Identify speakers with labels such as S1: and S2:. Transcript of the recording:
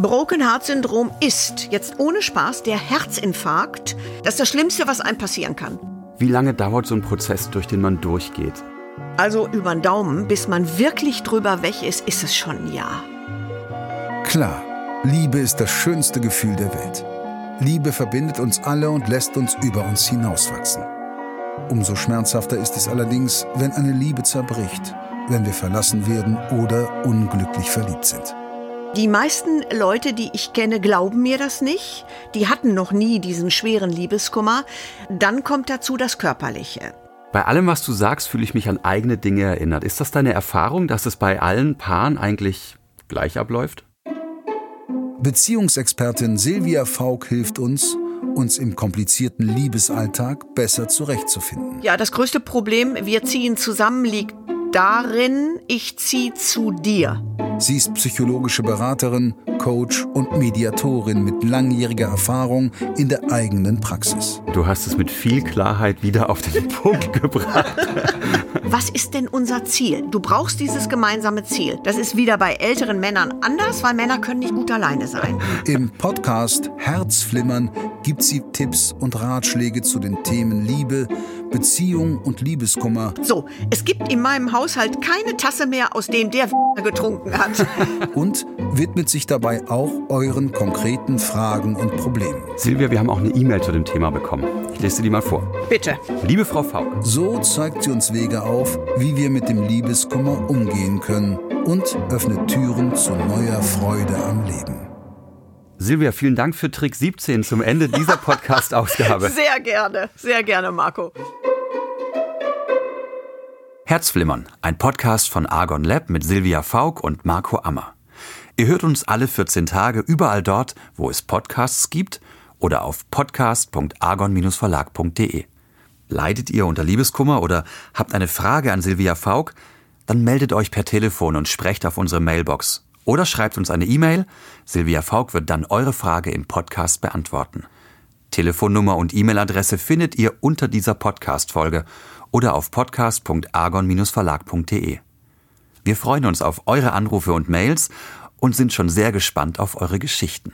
S1: Broken Heart Syndrom ist, jetzt ohne Spaß, der Herzinfarkt. Das ist das Schlimmste, was einem passieren kann.
S2: Wie lange dauert so ein Prozess, durch den man durchgeht?
S1: Also über den Daumen, bis man wirklich drüber weg ist, ist es schon ein Jahr.
S3: Klar, Liebe ist das schönste Gefühl der Welt. Liebe verbindet uns alle und lässt uns über uns hinauswachsen. Umso schmerzhafter ist es allerdings, wenn eine Liebe zerbricht, wenn wir verlassen werden oder unglücklich verliebt sind.
S1: Die meisten Leute, die ich kenne, glauben mir das nicht. Die hatten noch nie diesen schweren Liebeskummer. Dann kommt dazu das Körperliche.
S2: Bei allem, was du sagst, fühle ich mich an eigene Dinge erinnert. Ist das deine Erfahrung, dass es bei allen Paaren eigentlich gleich abläuft?
S3: Beziehungsexpertin Silvia Faulk hilft uns, uns im komplizierten Liebesalltag besser zurechtzufinden.
S1: Ja, das größte Problem, wir ziehen zusammen, liegt darin, ich ziehe zu dir.
S3: Sie ist psychologische Beraterin, Coach und Mediatorin mit langjähriger Erfahrung in der eigenen Praxis.
S2: Du hast es mit viel Klarheit wieder auf den Punkt gebracht.
S1: Was ist denn unser Ziel? Du brauchst dieses gemeinsame Ziel. Das ist wieder bei älteren Männern anders, weil Männer können nicht gut alleine sein.
S3: Im Podcast Herzflimmern gibt sie Tipps und Ratschläge zu den Themen Liebe, Beziehung und Liebeskummer.
S1: So, es gibt in meinem Haushalt keine Tasse mehr, aus dem der getrunken hat.
S3: und widmet sich dabei auch euren konkreten Fragen und Problemen.
S2: Silvia, wir haben auch eine E-Mail zu dem Thema bekommen. Ich lese die mal vor.
S1: Bitte.
S2: Liebe Frau Faulk.
S3: So zeigt sie uns Wege auf, wie wir mit dem Liebeskummer umgehen können und öffnet Türen zu neuer Freude am Leben.
S2: Silvia, vielen Dank für Trick 17 zum Ende dieser Podcast-Ausgabe.
S1: sehr gerne, sehr gerne, Marco.
S2: Herzflimmern, ein Podcast von Argon Lab mit Silvia Faulk und Marco Ammer. Ihr hört uns alle 14 Tage überall dort, wo es Podcasts gibt oder auf podcast.argon-verlag.de. Leidet ihr unter Liebeskummer oder habt eine Frage an Silvia Faulk? Dann meldet euch per Telefon und sprecht auf unsere Mailbox. Oder schreibt uns eine E-Mail. Silvia Faulk wird dann eure Frage im Podcast beantworten. Telefonnummer und E-Mail-Adresse findet ihr unter dieser Podcast-Folge oder auf podcast.argon-verlag.de. Wir freuen uns auf eure Anrufe und Mails und sind schon sehr gespannt auf eure Geschichten.